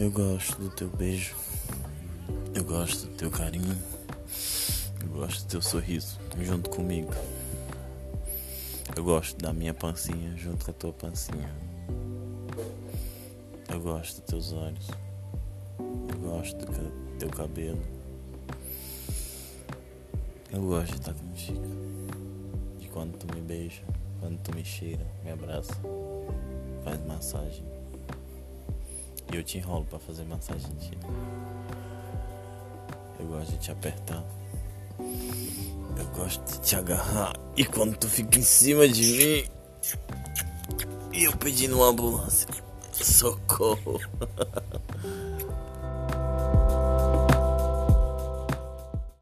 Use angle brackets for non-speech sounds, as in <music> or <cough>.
Eu gosto do teu beijo. Eu gosto do teu carinho. Eu gosto do teu sorriso junto comigo. Eu gosto da minha pancinha junto com a tua pancinha. Eu gosto dos teus olhos. Eu gosto do teu cabelo. Eu gosto de estar contigo. De quando tu me beija, quando tu me cheira, me abraça, faz massagem. E eu te enrolo para fazer massagem em ti. Eu gosto de te apertar. Eu gosto de te agarrar. E quando tu fica em cima de mim. E eu pedindo uma ambulância. Socorro. <laughs>